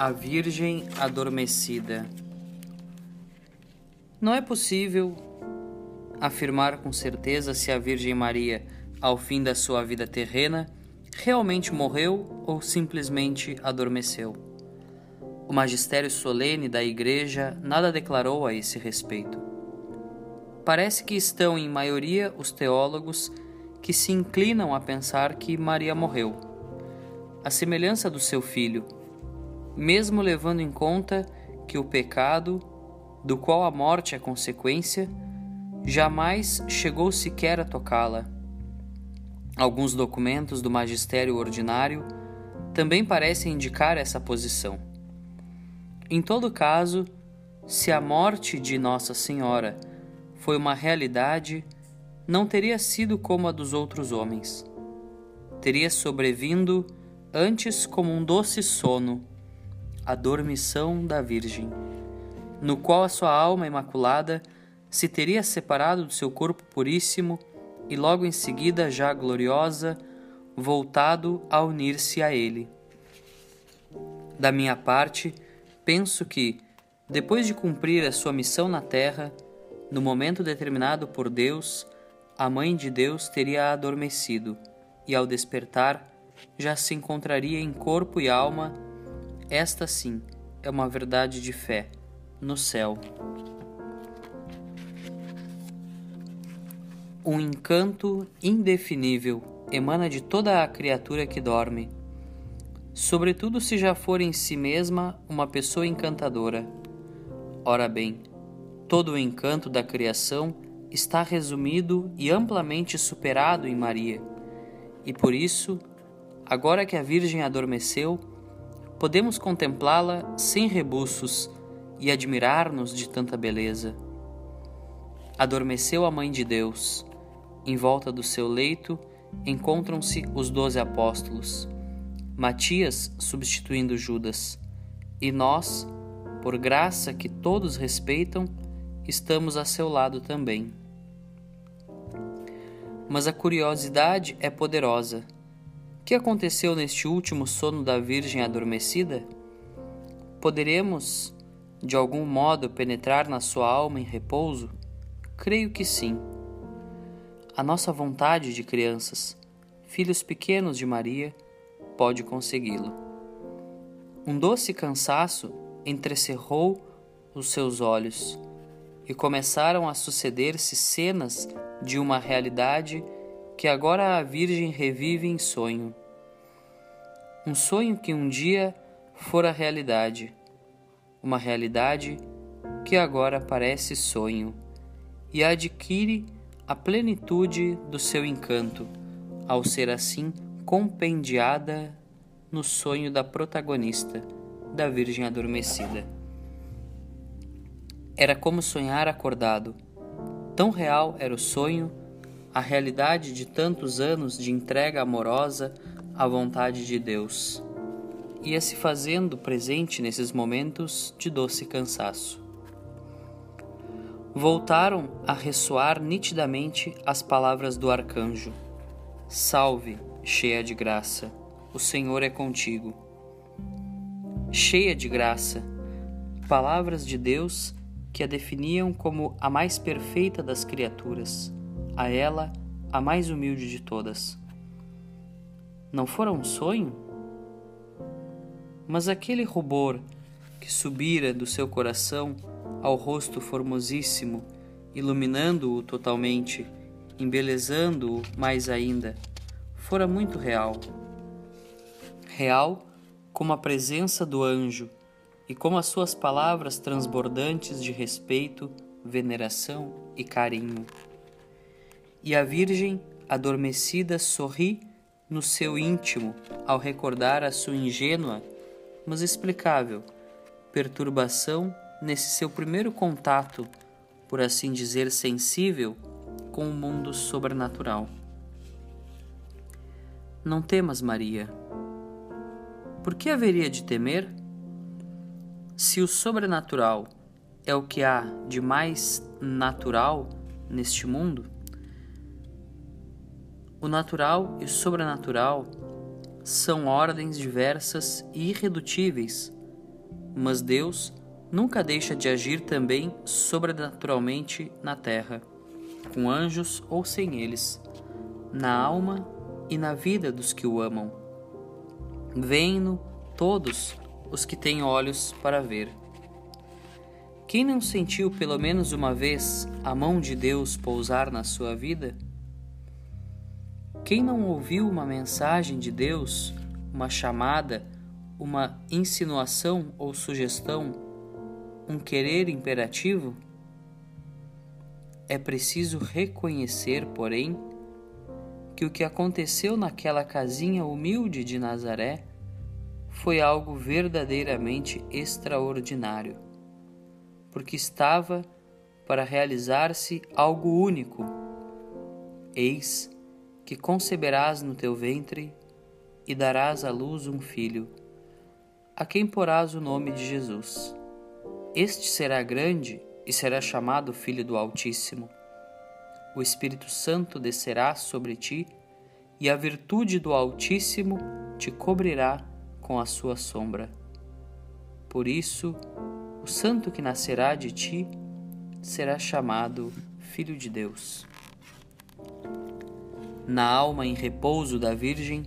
A Virgem Adormecida. Não é possível afirmar com certeza se a Virgem Maria, ao fim da sua vida terrena, realmente morreu ou simplesmente adormeceu. O magistério solene da Igreja nada declarou a esse respeito. Parece que estão em maioria os teólogos que se inclinam a pensar que Maria morreu. A semelhança do seu filho, mesmo levando em conta que o pecado, do qual a morte é consequência, jamais chegou sequer a tocá-la. Alguns documentos do magistério ordinário também parecem indicar essa posição. Em todo caso, se a morte de Nossa Senhora foi uma realidade, não teria sido como a dos outros homens. Teria sobrevindo antes como um doce sono a dormição da Virgem, no qual a sua alma imaculada se teria separado do seu corpo puríssimo e logo em seguida, já gloriosa, voltado a unir-se a ele. Da minha parte, penso que, depois de cumprir a sua missão na terra, no momento determinado por Deus, a Mãe de Deus teria adormecido e, ao despertar, já se encontraria em corpo e alma esta sim é uma verdade de fé no céu. Um encanto indefinível emana de toda a criatura que dorme, sobretudo se já for em si mesma uma pessoa encantadora. Ora bem, todo o encanto da criação está resumido e amplamente superado em Maria, e por isso, agora que a Virgem adormeceu, podemos contemplá-la sem rebuços e admirar-nos de tanta beleza. Adormeceu a Mãe de Deus. Em volta do seu leito encontram-se os doze apóstolos, Matias substituindo Judas, e nós, por graça que todos respeitam, estamos a seu lado também. Mas a curiosidade é poderosa que aconteceu neste último sono da Virgem adormecida? Poderemos, de algum modo, penetrar na sua alma em repouso? Creio que sim. A nossa vontade de crianças, filhos pequenos de Maria, pode consegui-lo. Um doce cansaço entrecerrou os seus olhos e começaram a suceder-se cenas de uma realidade que agora a Virgem revive em sonho. Um sonho que um dia fora realidade, uma realidade que agora parece sonho e adquire a plenitude do seu encanto, ao ser assim compendiada no sonho da protagonista, da Virgem adormecida. Era como sonhar acordado. Tão real era o sonho a realidade de tantos anos de entrega amorosa à vontade de Deus. Ia se fazendo presente nesses momentos de doce cansaço. Voltaram a ressoar nitidamente as palavras do arcanjo: Salve, cheia de graça, o Senhor é contigo. Cheia de graça, palavras de Deus que a definiam como a mais perfeita das criaturas a ela a mais humilde de todas. Não fora um sonho? Mas aquele rubor que subira do seu coração ao rosto formosíssimo, iluminando-o totalmente, embelezando-o mais ainda, fora muito real. Real como a presença do anjo e como as suas palavras transbordantes de respeito, veneração e carinho. E a Virgem, adormecida, sorri no seu íntimo ao recordar a sua ingênua, mas explicável, perturbação nesse seu primeiro contato, por assim dizer, sensível com o mundo sobrenatural. Não temas, Maria. Por que haveria de temer? Se o sobrenatural é o que há de mais natural neste mundo, o natural e o sobrenatural são ordens diversas e irredutíveis, Mas Deus nunca deixa de agir também sobrenaturalmente na terra, com anjos ou sem eles, na alma e na vida dos que o amam. Vêm-no todos os que têm olhos para ver. Quem não sentiu pelo menos uma vez a mão de Deus pousar na sua vida? Quem não ouviu uma mensagem de Deus, uma chamada, uma insinuação ou sugestão, um querer imperativo? É preciso reconhecer, porém, que o que aconteceu naquela casinha humilde de Nazaré foi algo verdadeiramente extraordinário, porque estava para realizar-se algo único. Eis que conceberás no teu ventre e darás à luz um filho, a quem porás o nome de Jesus. Este será grande e será chamado Filho do Altíssimo. O Espírito Santo descerá sobre ti, e a virtude do Altíssimo te cobrirá com a sua sombra. Por isso, o santo que nascerá de ti será chamado Filho de Deus. Na alma em repouso da Virgem,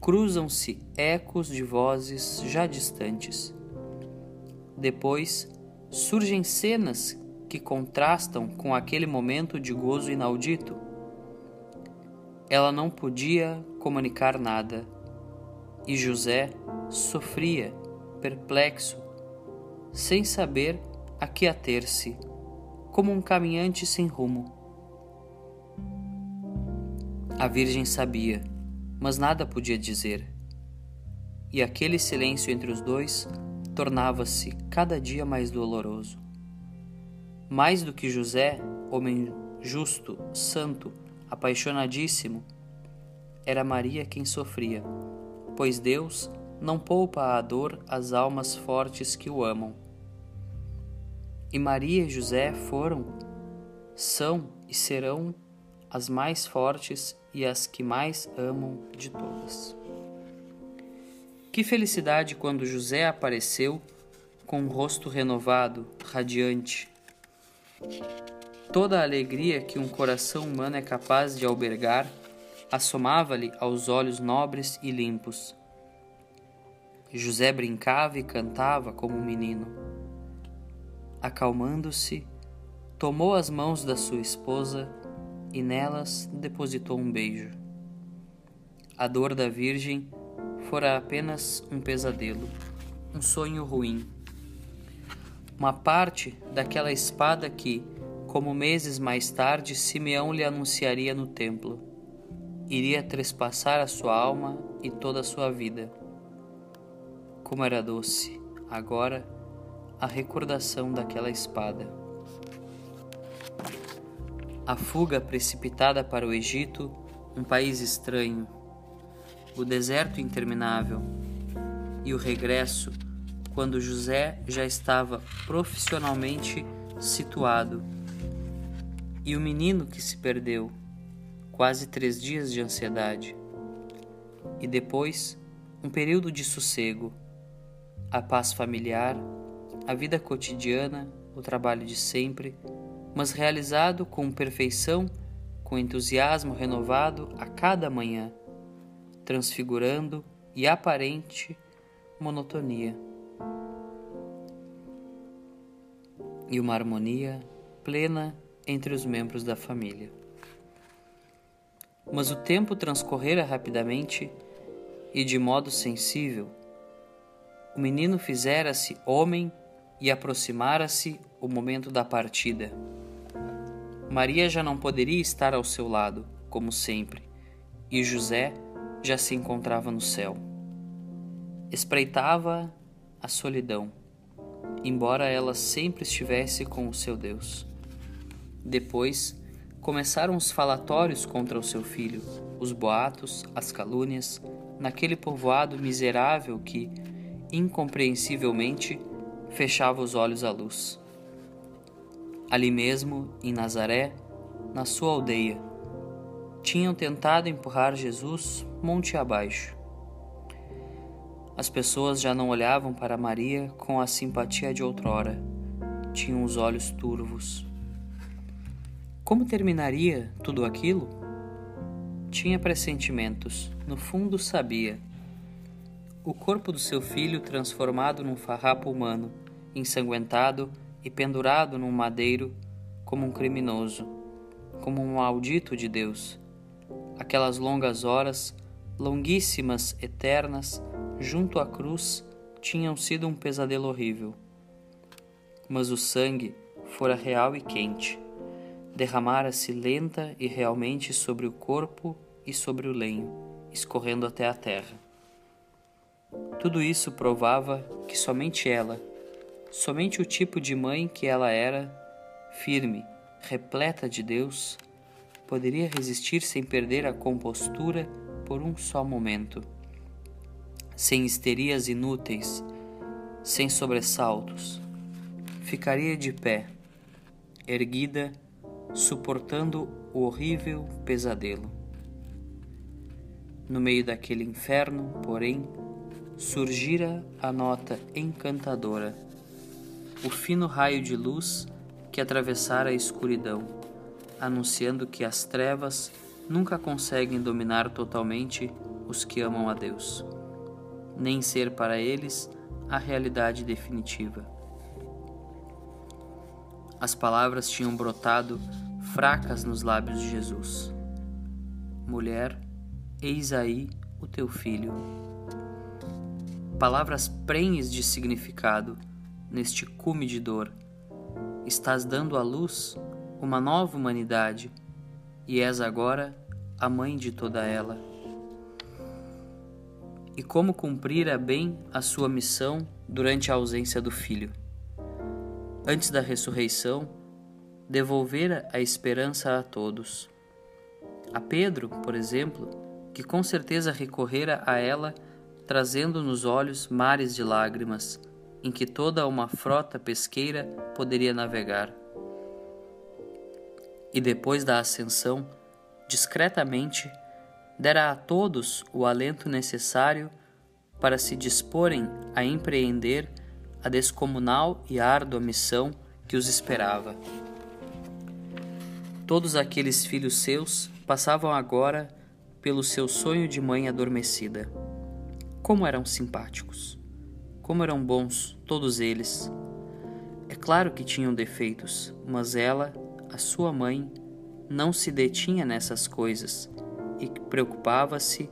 cruzam-se ecos de vozes já distantes. Depois surgem cenas que contrastam com aquele momento de gozo inaudito. Ela não podia comunicar nada, e José sofria, perplexo, sem saber a que ater-se, como um caminhante sem rumo. A Virgem sabia, mas nada podia dizer. E aquele silêncio entre os dois tornava-se cada dia mais doloroso. Mais do que José, homem justo, santo, apaixonadíssimo, era Maria quem sofria, pois Deus não poupa à dor as almas fortes que o amam. E Maria e José foram, são e serão as mais fortes e as que mais amam de todas. Que felicidade quando José apareceu com o rosto renovado, radiante. Toda a alegria que um coração humano é capaz de albergar assomava-lhe aos olhos nobres e limpos. José brincava e cantava como um menino. Acalmando-se, tomou as mãos da sua esposa e nelas depositou um beijo. A dor da Virgem fora apenas um pesadelo, um sonho ruim. Uma parte daquela espada que, como meses mais tarde, Simeão lhe anunciaria no templo, iria trespassar a sua alma e toda a sua vida. Como era doce, agora, a recordação daquela espada a fuga precipitada para o Egito, um país estranho, o deserto interminável e o regresso quando José já estava profissionalmente situado. E o menino que se perdeu, quase três dias de ansiedade, e depois um período de sossego, a paz familiar, a vida cotidiana, o trabalho de sempre mas realizado com perfeição, com entusiasmo renovado a cada manhã, transfigurando e aparente monotonia. E uma harmonia plena entre os membros da família. Mas o tempo transcorrera rapidamente e de modo sensível. O menino fizera-se homem e aproximara-se o momento da partida. Maria já não poderia estar ao seu lado, como sempre, e José já se encontrava no céu. Espreitava a solidão, embora ela sempre estivesse com o seu Deus. Depois começaram os falatórios contra o seu filho, os boatos, as calúnias, naquele povoado miserável que, incompreensivelmente, fechava os olhos à luz. Ali mesmo, em Nazaré, na sua aldeia, tinham tentado empurrar Jesus monte abaixo. As pessoas já não olhavam para Maria com a simpatia de outrora. Tinham os olhos turvos. Como terminaria tudo aquilo? Tinha pressentimentos, no fundo sabia. O corpo do seu filho transformado num farrapo humano, ensanguentado e pendurado num madeiro como um criminoso, como um maldito de Deus. Aquelas longas horas, longuíssimas, eternas, junto à cruz tinham sido um pesadelo horrível. Mas o sangue fora real e quente. Derramara-se lenta e realmente sobre o corpo e sobre o lenho, escorrendo até a terra. Tudo isso provava que somente ela, somente o tipo de mãe que ela era, firme, repleta de Deus, poderia resistir sem perder a compostura por um só momento sem histerias inúteis, sem sobressaltos. Ficaria de pé, erguida, suportando o horrível pesadelo. No meio daquele inferno, porém, surgira a nota encantadora, o fino raio de luz que atravessara a escuridão, anunciando que as trevas nunca conseguem dominar totalmente os que amam a Deus nem ser para eles a realidade definitiva. As palavras tinham brotado fracas nos lábios de Jesus. Mulher, eis aí o teu filho. Palavras prenhes de significado neste cume de dor. Estás dando à luz uma nova humanidade e és agora a mãe de toda ela e como cumprir a bem a sua missão durante a ausência do filho. Antes da ressurreição, devolvera a esperança a todos. A Pedro, por exemplo, que com certeza recorrera a ela, trazendo nos olhos mares de lágrimas, em que toda uma frota pesqueira poderia navegar. E depois da ascensão, discretamente, dera a todos o alento necessário para se disporem a empreender a descomunal e árdua missão que os esperava. Todos aqueles filhos seus passavam agora pelo seu sonho de mãe adormecida. Como eram simpáticos! Como eram bons, todos eles! É claro que tinham defeitos, mas ela, a sua mãe, não se detinha nessas coisas e preocupava-se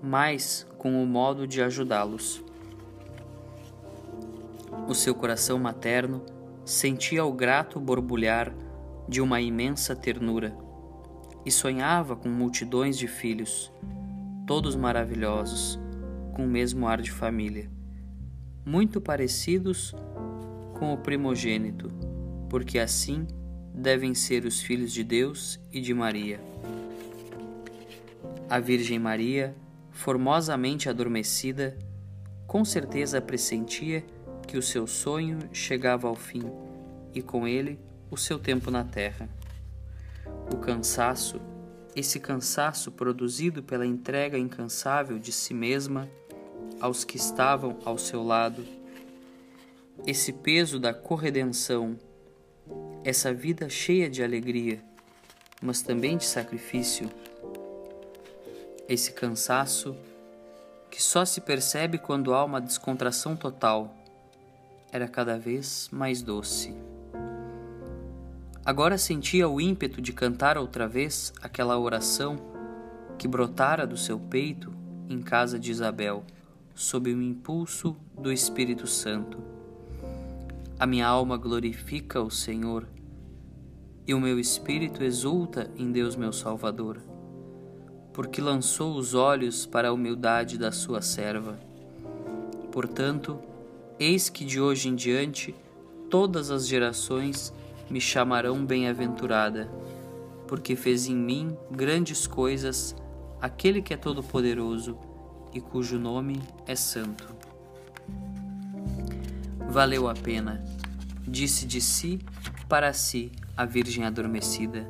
mais com o modo de ajudá-los. O seu coração materno sentia o grato borbulhar de uma imensa ternura e sonhava com multidões de filhos, todos maravilhosos, com o mesmo ar de família, muito parecidos com o primogênito, porque assim devem ser os filhos de Deus e de Maria. A Virgem Maria, formosamente adormecida, com certeza pressentia que o seu sonho chegava ao fim e com ele o seu tempo na terra. O cansaço, esse cansaço produzido pela entrega incansável de si mesma aos que estavam ao seu lado, esse peso da corredenção, essa vida cheia de alegria, mas também de sacrifício, esse cansaço que só se percebe quando há uma descontração total, era cada vez mais doce. Agora sentia o ímpeto de cantar outra vez aquela oração que brotara do seu peito em casa de Isabel, sob o impulso do Espírito Santo. A minha alma glorifica o Senhor e o meu espírito exulta em Deus meu Salvador porque lançou os olhos para a humildade da sua serva. Portanto, eis que de hoje em diante todas as gerações me chamarão bem-aventurada, porque fez em mim grandes coisas aquele que é todo-poderoso e cujo nome é Santo. Valeu a pena, disse de si para si a Virgem adormecida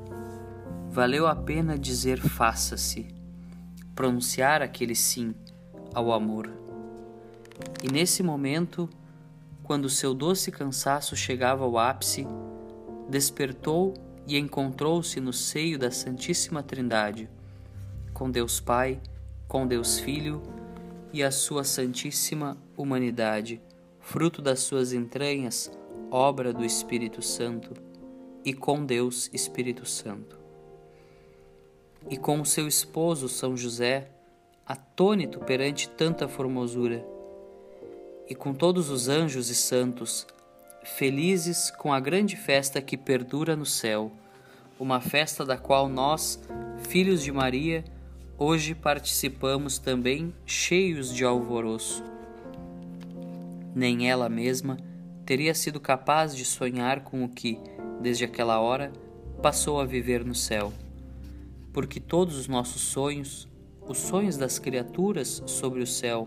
valeu a pena dizer faça-se, pronunciar aquele sim ao amor. E nesse momento, quando seu doce cansaço chegava ao ápice, despertou e encontrou-se no seio da Santíssima Trindade, com Deus Pai, com Deus Filho e a sua Santíssima Humanidade, fruto das suas entranhas, obra do Espírito Santo, e com Deus Espírito Santo. E com o seu esposo São José, atônito perante tanta formosura, e com todos os anjos e santos, felizes com a grande festa que perdura no céu, uma festa da qual nós, filhos de Maria, hoje participamos também cheios de alvoroço. Nem ela mesma teria sido capaz de sonhar com o que, desde aquela hora, passou a viver no céu. Porque todos os nossos sonhos, os sonhos das criaturas sobre o céu,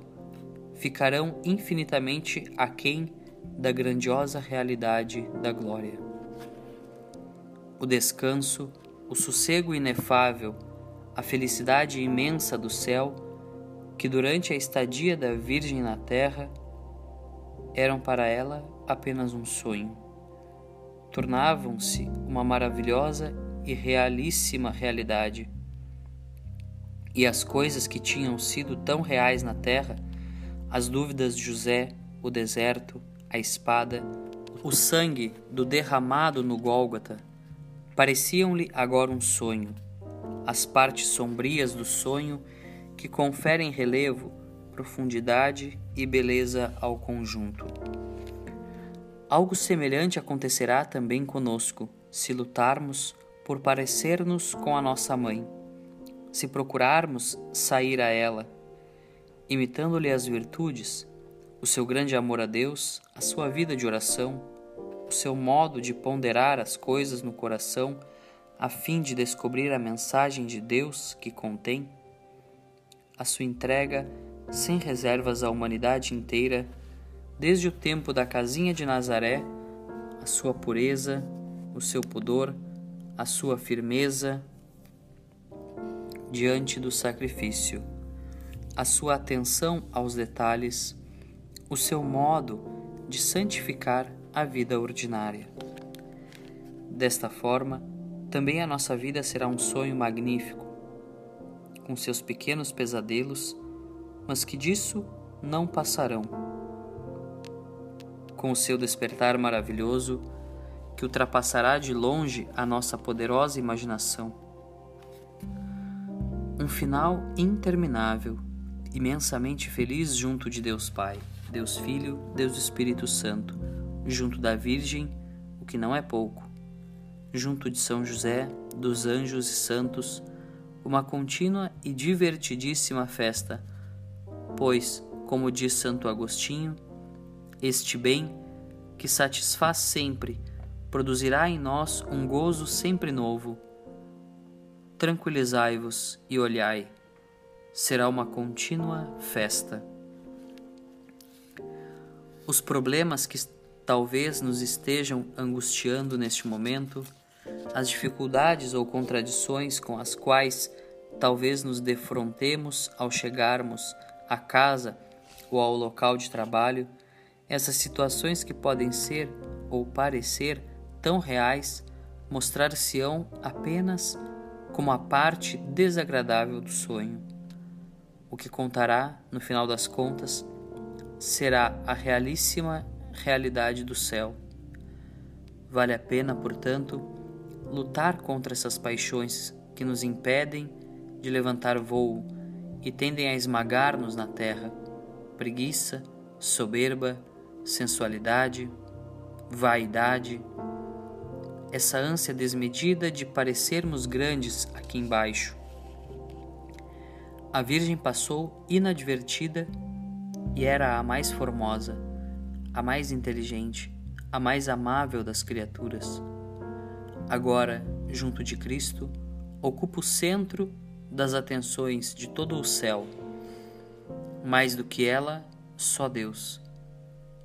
ficarão infinitamente aquém da grandiosa realidade da glória. O descanso, o sossego inefável, a felicidade imensa do céu, que durante a estadia da Virgem na terra eram para ela apenas um sonho. Tornavam-se uma maravilhosa e realíssima realidade. E as coisas que tinham sido tão reais na terra, as dúvidas de José, o deserto, a espada, o sangue do derramado no Gólgota, pareciam-lhe agora um sonho, as partes sombrias do sonho que conferem relevo, profundidade e beleza ao conjunto. Algo semelhante acontecerá também conosco, se lutarmos por parecer-nos com a nossa mãe, se procurarmos sair a ela, imitando-lhe as virtudes, o seu grande amor a Deus, a sua vida de oração, o seu modo de ponderar as coisas no coração, a fim de descobrir a mensagem de Deus que contém, a sua entrega sem reservas à humanidade inteira, desde o tempo da casinha de Nazaré, a sua pureza, o seu pudor, a sua firmeza diante do sacrifício, a sua atenção aos detalhes, o seu modo de santificar a vida ordinária. Desta forma, também a nossa vida será um sonho magnífico, com seus pequenos pesadelos, mas que disso não passarão. Com o seu despertar maravilhoso, que ultrapassará de longe a nossa poderosa imaginação. Um final interminável, imensamente feliz junto de Deus Pai. Deus Filho, Deus Espírito Santo, junto da Virgem, o que não é pouco, junto de São José, dos anjos e santos, uma contínua e divertidíssima festa, pois, como diz Santo Agostinho, este bem que satisfaz sempre produzirá em nós um gozo sempre novo. Tranquilizai-vos e olhai, será uma contínua festa. Os problemas que talvez nos estejam angustiando neste momento, as dificuldades ou contradições com as quais talvez nos defrontemos ao chegarmos à casa ou ao local de trabalho, essas situações que podem ser ou parecer tão reais mostrar-se-ão apenas como a parte desagradável do sonho. O que contará, no final das contas, será a realíssima realidade do céu. Vale a pena, portanto, lutar contra essas paixões que nos impedem de levantar voo e tendem a esmagar-nos na terra: preguiça, soberba, sensualidade, vaidade, essa ânsia desmedida de parecermos grandes aqui embaixo. A Virgem passou inadvertida e era a mais formosa, a mais inteligente, a mais amável das criaturas. Agora, junto de Cristo, ocupa o centro das atenções de todo o céu. Mais do que ela, só Deus.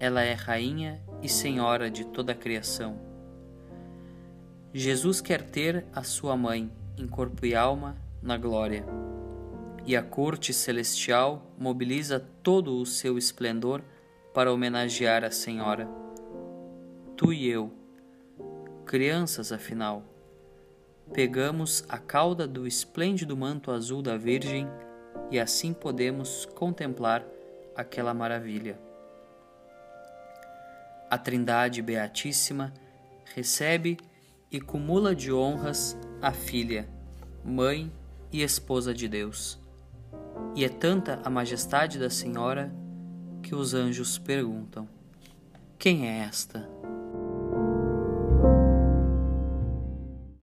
Ela é Rainha e Senhora de toda a criação. Jesus quer ter a sua mãe, em corpo e alma, na glória. e a corte celestial mobiliza todo o seu esplendor para homenagear a Senhora. Tu e eu, crianças afinal, pegamos a cauda do esplêndido manto azul da Virgem e assim podemos contemplar aquela maravilha. A Trindade Beatíssima recebe e cumula de honras a filha, mãe e esposa de Deus. E é tanta a majestade da Senhora que os anjos perguntam: Quem é esta?